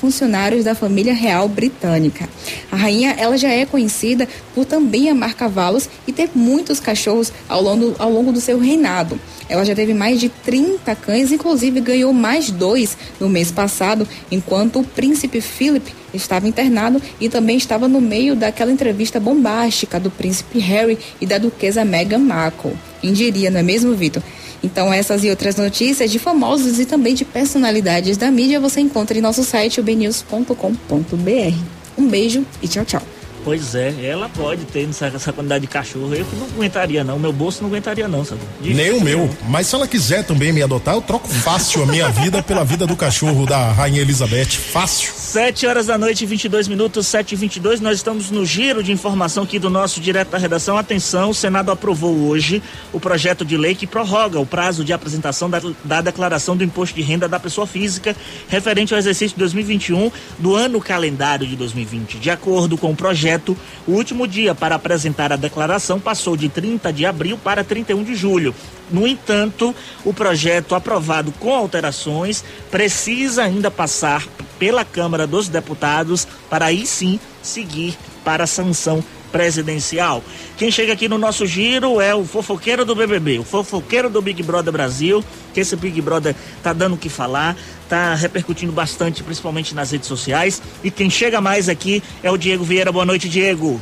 funcionários da família real britânica. A rainha ela já é conhecida por também amar cavalos e ter muitos cachorros ao longo, ao longo do seu reinado. Ela já teve mais de 30 cães, inclusive ganhou mais dois no mês passado, enquanto o príncipe Philip estava internado e também estava no meio daquela entrevista bombástica do príncipe Harry e da duquesa Meghan Markle. Quem diria, não é mesmo, Vitor? Então, essas e outras notícias de famosos e também de personalidades da mídia você encontra em nosso site ubnews.com.br. Um beijo e tchau, tchau. Pois é, ela pode ter essa, essa quantidade de cachorro. Eu não aguentaria, não. Meu bolso não aguentaria, não, sabe? Nem o meu. Mas se ela quiser também me adotar, eu troco fácil a minha vida pela vida do cachorro da Rainha Elizabeth. Fácil. Sete horas da noite, 22 minutos, sete e vinte e dois. Nós estamos no giro de informação aqui do nosso direto da redação. Atenção, o Senado aprovou hoje o projeto de lei que prorroga o prazo de apresentação da, da declaração do imposto de renda da pessoa física referente ao exercício de 2021 do ano calendário de 2020. De acordo com o projeto, projeto, o último dia para apresentar a declaração passou de 30 de abril para 31 de julho. No entanto, o projeto aprovado com alterações precisa ainda passar pela Câmara dos Deputados para aí sim seguir para a sanção presidencial. Quem chega aqui no nosso giro é o fofoqueiro do BBB, o fofoqueiro do Big Brother Brasil, que esse Big Brother tá dando o que falar, tá repercutindo bastante, principalmente nas redes sociais. E quem chega mais aqui é o Diego Vieira. Boa noite, Diego.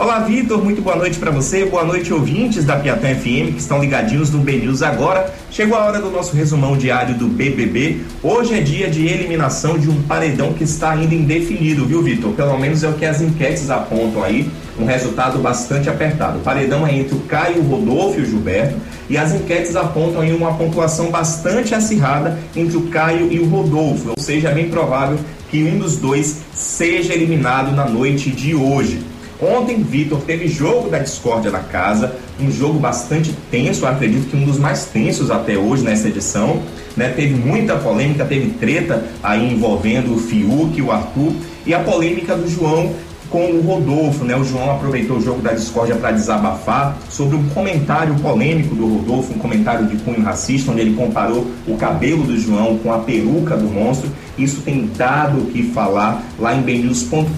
Olá, Vitor. Muito boa noite para você. Boa noite, ouvintes da Piatã FM que estão ligadinhos no B News agora. Chegou a hora do nosso resumão diário do BBB. Hoje é dia de eliminação de um paredão que está ainda indefinido, viu, Vitor? Pelo menos é o que as enquetes apontam aí. Um resultado bastante apertado. O paredão é entre o Caio, o Rodolfo e o Gilberto. E as enquetes apontam aí uma pontuação bastante acirrada entre o Caio e o Rodolfo. Ou seja, é bem provável que um dos dois seja eliminado na noite de hoje. Ontem, Vitor, teve jogo da discórdia na casa, um jogo bastante tenso, acredito que um dos mais tensos até hoje nessa edição. Né? Teve muita polêmica, teve treta aí envolvendo o Fiuk o Arthur, e a polêmica do João com o Rodolfo, né? O João aproveitou o jogo da discórdia para desabafar sobre um comentário polêmico do Rodolfo, um comentário de cunho racista, onde ele comparou o cabelo do João com a peruca do monstro. Isso tem dado o que falar lá em bnews.com.br,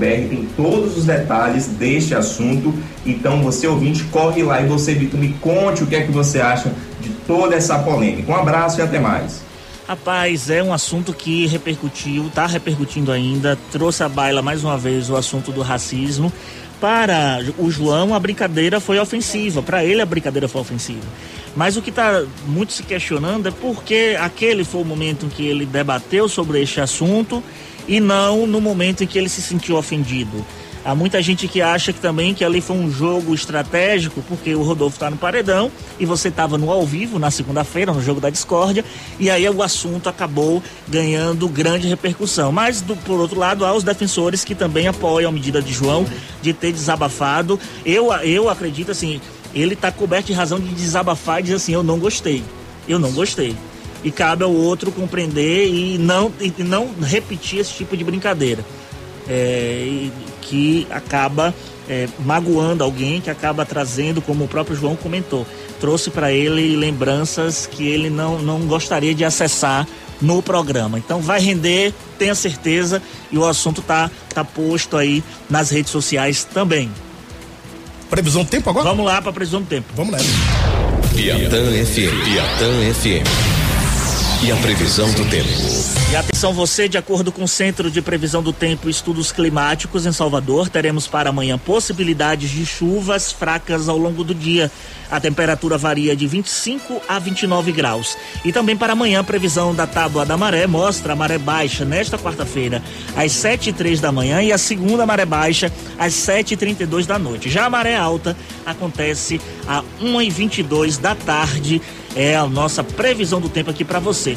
tem todos os detalhes deste assunto. Então, você ouvinte, corre lá e você, Vitor, me conte o que é que você acha de toda essa polêmica. Um abraço e até mais. Rapaz, é um assunto que repercutiu, está repercutindo ainda, trouxe à baila mais uma vez o assunto do racismo. Para o João, a brincadeira foi ofensiva, para ele a brincadeira foi ofensiva. Mas o que está muito se questionando é porque aquele foi o momento em que ele debateu sobre este assunto e não no momento em que ele se sentiu ofendido. Há muita gente que acha que também que ali foi um jogo estratégico, porque o Rodolfo está no paredão e você estava no ao vivo na segunda-feira, no jogo da discórdia, e aí o assunto acabou ganhando grande repercussão. Mas, do, por outro lado, há os defensores que também apoiam a medida de João de ter desabafado. Eu, eu acredito assim, ele está coberto de razão de desabafar e dizer assim: eu não gostei. Eu não gostei. E cabe ao outro compreender e não, e não repetir esse tipo de brincadeira. é, que acaba é, magoando alguém, que acaba trazendo, como o próprio João comentou, trouxe para ele lembranças que ele não, não gostaria de acessar no programa. Então vai render, tenha certeza, e o assunto tá, tá posto aí nas redes sociais também. Previsão do tempo agora? Vamos lá para previsão do tempo. Vamos nessa. Piatã FM. Piatã FM. E a previsão do tempo. E atenção você, de acordo com o Centro de Previsão do Tempo e Estudos Climáticos em Salvador, teremos para amanhã possibilidades de chuvas fracas ao longo do dia. A temperatura varia de 25 a 29 graus. E também para amanhã, a previsão da tábua da maré mostra a maré baixa nesta quarta-feira às 7 e três da manhã e a segunda maré baixa às 7 e 32 da noite. Já a maré alta acontece a 1 e 22 da tarde é a nossa previsão do tempo aqui para você.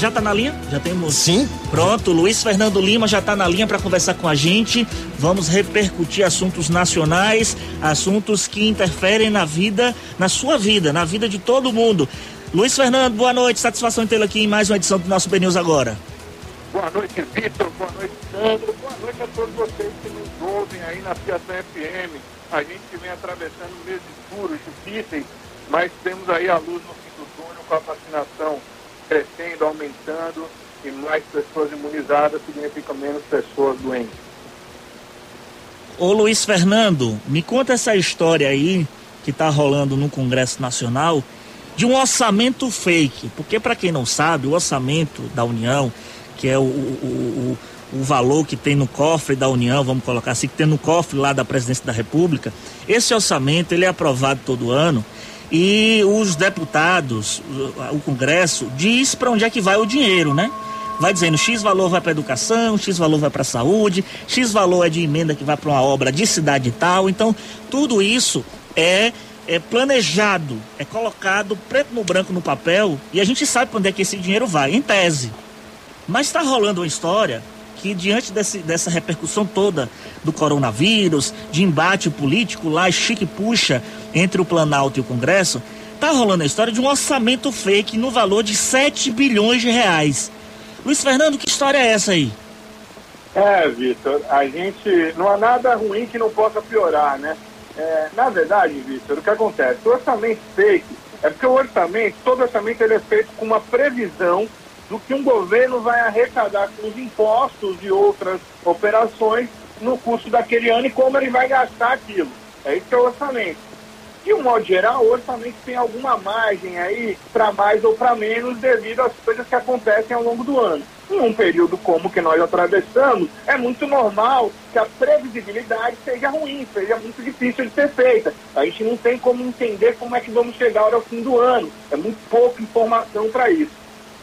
Já tá na linha? Já temos? Sim. Pronto, Luiz Fernando Lima já tá na linha para conversar com a gente. Vamos repercutir assuntos nacionais, assuntos que interferem na vida, na sua vida, na vida de todo mundo. Luiz Fernando, boa noite. Satisfação em tê-lo aqui em mais uma edição do nosso BNews agora. Boa noite, Vitor. Boa noite, Sandro. Boa noite a todos vocês que nos ouvem aí na Piatã FM. A gente vem atravessando meses escuros, difíceis, mas temos aí a luz no fim do túnel com a vacinação crescendo, aumentando e mais pessoas imunizadas significa menos pessoas doentes. Ô Luiz Fernando, me conta essa história aí que tá rolando no Congresso Nacional de um orçamento fake, porque para quem não sabe, o orçamento da União, que é o, o, o, o valor que tem no cofre da União, vamos colocar assim, que tem no cofre lá da Presidência da República, esse orçamento ele é aprovado todo ano e os deputados, o Congresso, diz para onde é que vai o dinheiro, né? Vai dizendo X valor vai para educação, X valor vai para saúde, X valor é de emenda que vai para uma obra de cidade tal. Então, tudo isso é, é planejado, é colocado preto no branco no papel e a gente sabe para onde é que esse dinheiro vai, em tese. Mas está rolando uma história que diante desse, dessa repercussão toda do coronavírus, de embate político lá, chique puxa entre o Planalto e o Congresso, tá rolando a história de um orçamento fake no valor de 7 bilhões de reais. Luiz Fernando, que história é essa aí? É, Vitor, a gente. Não há nada ruim que não possa piorar, né? É, na verdade, Vitor, o que acontece? O orçamento fake é porque o orçamento, todo orçamento ele é feito com uma previsão do que um governo vai arrecadar com os impostos e outras operações no curso daquele ano e como ele vai gastar aquilo. É isso que é o orçamento. De um modo geral, o orçamento tem alguma margem aí para mais ou para menos devido às coisas que acontecem ao longo do ano. Em um período como que nós atravessamos, é muito normal que a previsibilidade seja ruim, seja muito difícil de ser feita. A gente não tem como entender como é que vamos chegar ao fim do ano. É muito pouca informação para isso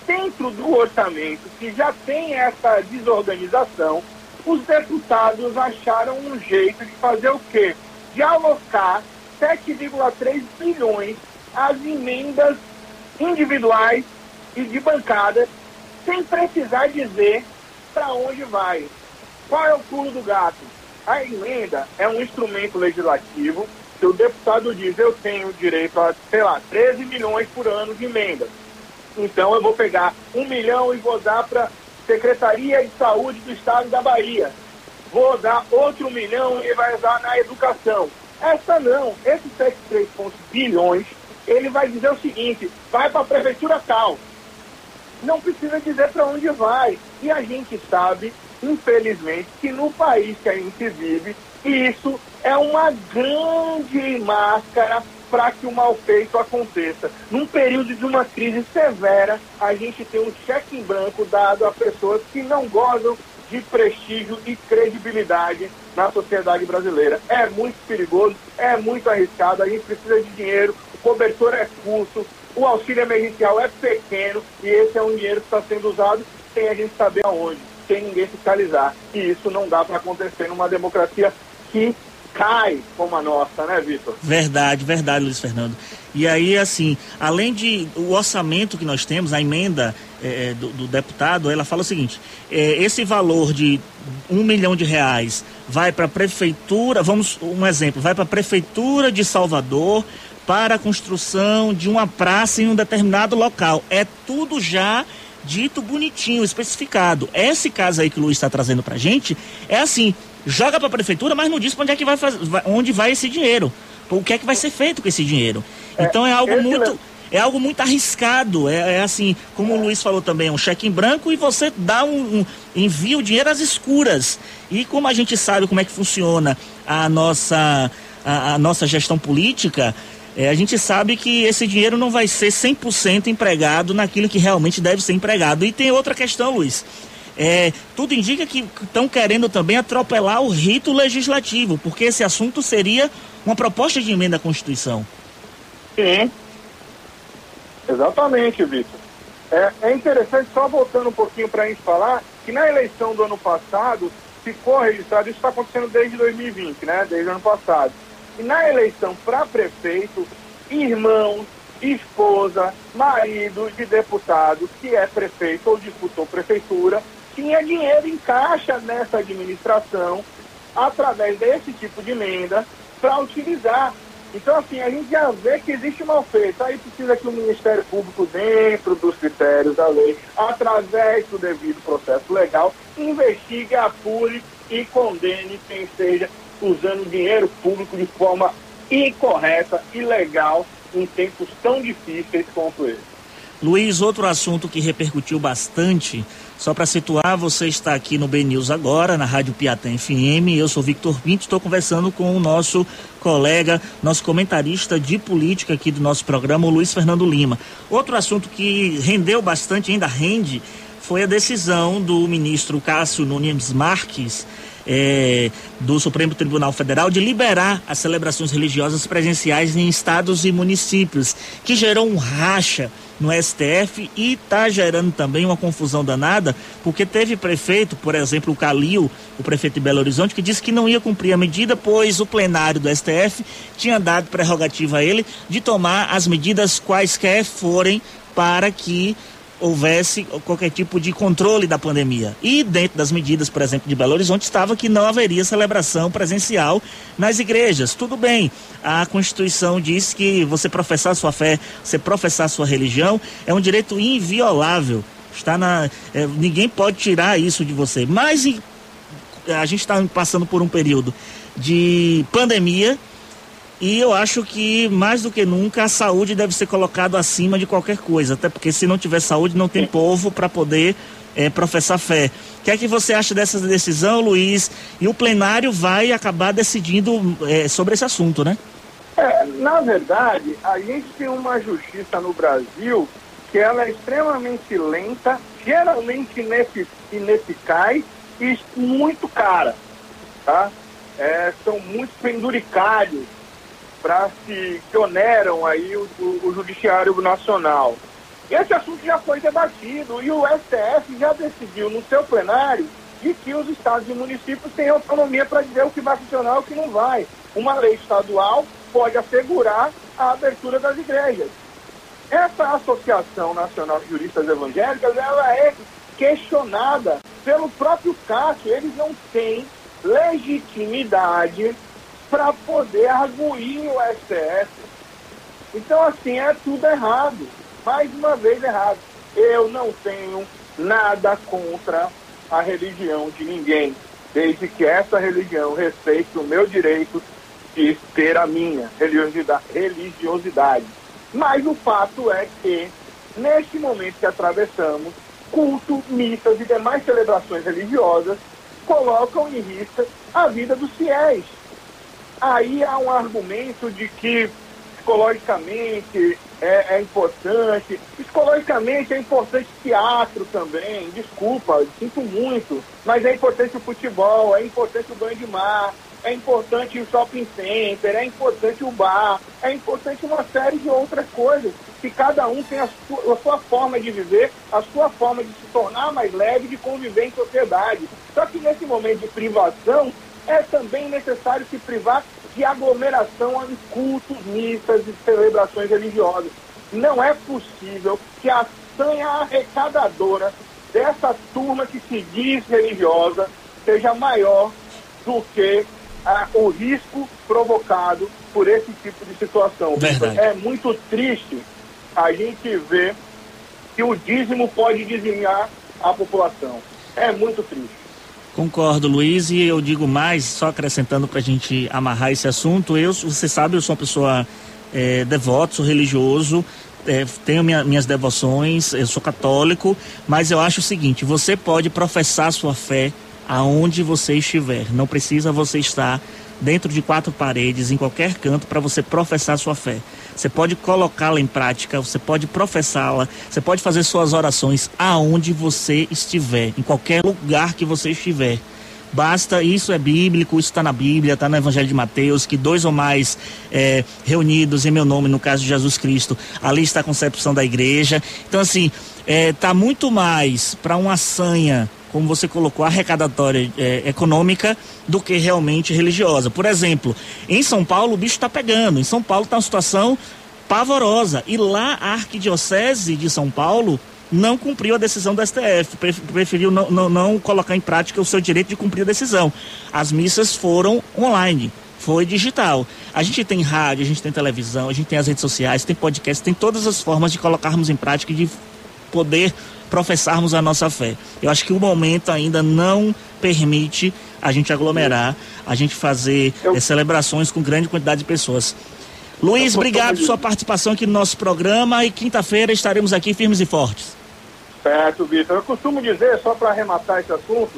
dentro do orçamento, que já tem essa desorganização, os deputados acharam um jeito de fazer o quê? De alocar 7,3 bilhões às emendas individuais e de bancada, sem precisar dizer para onde vai. Qual é o pulo do gato? A emenda é um instrumento legislativo que o deputado diz, eu tenho direito a, sei lá, 13 milhões por ano de emendas então eu vou pegar um milhão e vou dar para Secretaria de Saúde do Estado da Bahia. Vou dar outro milhão e vai usar na educação. Essa não, esses 73 bilhões, ele vai dizer o seguinte, vai para a prefeitura tal. Não precisa dizer para onde vai. E a gente sabe, infelizmente, que no país que a gente vive, isso é uma grande máscara para que o mal feito aconteça. Num período de uma crise severa, a gente tem um cheque em branco dado a pessoas que não gozam de prestígio e credibilidade na sociedade brasileira. É muito perigoso, é muito arriscado, a gente precisa de dinheiro, o cobertor é curto, o auxílio emergencial é pequeno e esse é um dinheiro que está sendo usado sem a gente saber aonde, sem ninguém fiscalizar. E isso não dá para acontecer numa democracia que cai como a nossa, né, Vitor? Verdade, verdade, Luiz Fernando. E aí, assim, além de o orçamento que nós temos, a emenda é, do, do, deputado, ela fala o seguinte: é, esse valor de um milhão de reais vai para a prefeitura, vamos um exemplo, vai para a prefeitura de Salvador para a construção de uma praça em um determinado local. É tudo já dito bonitinho, especificado. Esse caso aí que o Luiz está trazendo pra gente é assim, joga para a prefeitura, mas não diz para onde é que vai, fazer, onde vai esse dinheiro. O que é que vai ser feito com esse dinheiro? É, então é algo muito é algo muito arriscado. É, é, assim, como o Luiz falou também, um cheque em branco e você dá um, um envia o dinheiro às escuras. E como a gente sabe como é que funciona a nossa a, a nossa gestão política, é, a gente sabe que esse dinheiro não vai ser 100% empregado naquilo que realmente deve ser empregado. E tem outra questão, Luiz. É, tudo indica que estão querendo também atropelar o rito legislativo, porque esse assunto seria uma proposta de emenda à Constituição. Sim. Exatamente, Vitor. É, é interessante, só voltando um pouquinho para a gente falar, que na eleição do ano passado ficou registrado, isso está acontecendo desde 2020, né? Desde o ano passado. E na eleição para prefeito, irmãos, esposa, marido de deputado que é prefeito ou disputou prefeitura, tinha dinheiro em caixa nessa administração através desse tipo de emenda para utilizar. Então, assim, a gente já vê que existe mal feito. Aí precisa que o Ministério Público, dentro dos critérios da lei, através do devido processo legal, investigue, apure e condene quem esteja usando dinheiro público de forma incorreta, ilegal, em tempos tão difíceis quanto esse. Luiz, outro assunto que repercutiu bastante só para situar, você está aqui no B News agora, na Rádio Piatã FM. Eu sou Victor Pinto, estou conversando com o nosso colega, nosso comentarista de política aqui do nosso programa, o Luiz Fernando Lima. Outro assunto que rendeu bastante, ainda rende, foi a decisão do ministro Cássio Nunes Marques é, do Supremo Tribunal Federal de liberar as celebrações religiosas presenciais em estados e municípios, que gerou um racha no STF e está gerando também uma confusão danada, porque teve prefeito, por exemplo, o Calil, o prefeito de Belo Horizonte, que disse que não ia cumprir a medida, pois o plenário do STF tinha dado prerrogativa a ele de tomar as medidas quaisquer forem para que houvesse qualquer tipo de controle da pandemia. E dentro das medidas, por exemplo, de Belo Horizonte, estava que não haveria celebração presencial nas igrejas. Tudo bem, a Constituição diz que você professar sua fé, você professar sua religião, é um direito inviolável. Está na, é, ninguém pode tirar isso de você. Mas a gente está passando por um período de pandemia e eu acho que, mais do que nunca, a saúde deve ser colocada acima de qualquer coisa. Até porque se não tiver saúde, não tem povo para poder é, professar fé. O que é que você acha dessa decisão, Luiz? E o plenário vai acabar decidindo é, sobre esse assunto, né? É, na verdade, a gente tem uma justiça no Brasil que ela é extremamente lenta, geralmente ineficaz e muito cara. Tá? É, são muito penduricários para se que oneram aí o, o, o, Judiciário Nacional. Esse assunto já foi debatido e o STF já decidiu no seu plenário de que os estados e municípios têm autonomia para dizer o que vai funcionar e o que não vai. Uma lei estadual pode assegurar a abertura das igrejas. Essa Associação Nacional de Juristas Evangélicas, ela é questionada pelo próprio Cássio. Eles não têm legitimidade para poder arguir o STF. Então, assim, é tudo errado. Mais uma vez errado. Eu não tenho nada contra a religião de ninguém, desde que essa religião respeite o meu direito de ter a minha religiosidade. Mas o fato é que, neste momento que atravessamos, culto, missas e demais celebrações religiosas colocam em risco a vida dos fiéis. Aí há um argumento de que psicologicamente é, é, importante. Psicologicamente é importante teatro também. Desculpa, sinto muito. Mas é importante o futebol, é importante o banho de mar, é importante o shopping center, é importante o bar, é importante uma série de outras coisas. Que cada um tem a sua, a sua forma de viver, a sua forma de se tornar mais leve, de conviver em sociedade. Só que nesse momento de privação, é também necessário se privar de aglomeração em cultos, missas e celebrações religiosas. Não é possível que a sanha arrecadadora dessa turma que se diz religiosa seja maior do que ah, o risco provocado por esse tipo de situação. Verdade. É muito triste a gente ver que o dízimo pode dizimar a população. É muito triste. Concordo, Luiz, e eu digo mais, só acrescentando para a gente amarrar esse assunto, eu, você sabe, eu sou uma pessoa é, devota, sou religioso, é, tenho minha, minhas devoções, eu sou católico, mas eu acho o seguinte, você pode professar sua fé aonde você estiver, não precisa você estar dentro de quatro paredes, em qualquer canto, para você professar sua fé. Você pode colocá-la em prática, você pode professá-la, você pode fazer suas orações aonde você estiver, em qualquer lugar que você estiver. Basta, isso é bíblico, isso está na Bíblia, está no Evangelho de Mateus, que dois ou mais é, reunidos em meu nome, no caso de Jesus Cristo, ali está a concepção da igreja. Então, assim, está é, muito mais para uma sanha como você colocou, arrecadatória é, econômica do que realmente religiosa. Por exemplo, em São Paulo o bicho está pegando. Em São Paulo está uma situação pavorosa. E lá a Arquidiocese de São Paulo não cumpriu a decisão do STF, preferiu não, não, não colocar em prática o seu direito de cumprir a decisão. As missas foram online foi digital. A gente tem rádio, a gente tem televisão, a gente tem as redes sociais, tem podcast, tem todas as formas de colocarmos em prática e de poder professarmos a nossa fé. Eu acho que o momento ainda não permite a gente aglomerar, a gente fazer é, celebrações com grande quantidade de pessoas. Luiz, obrigado por sua participação aqui no nosso programa e quinta-feira estaremos aqui firmes e fortes. Certo, Vitor. Eu costumo dizer, só para arrematar esse assunto,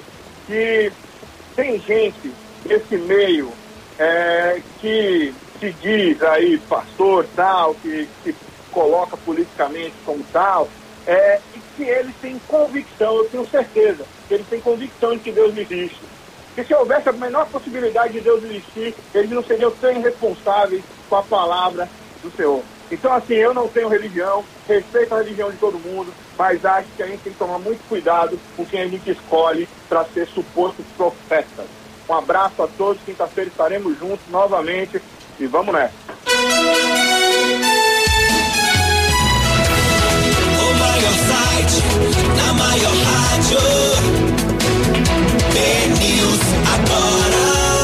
que tem gente nesse meio é, que se diz aí pastor tal, que se coloca politicamente como tal, é, e que eles têm convicção, eu tenho certeza, que eles têm convicção de que Deus existe. Que se houvesse a menor possibilidade de Deus existir, eles não seriam tão irresponsáveis com a palavra do Senhor. Então, assim, eu não tenho religião, respeito a religião de todo mundo, mas acho que a gente tem que tomar muito cuidado com quem a gente escolhe para ser suposto profetas. Um abraço a todos, quinta-feira estaremos juntos novamente e vamos nessa. maior site, na maior rádio. BNews agora.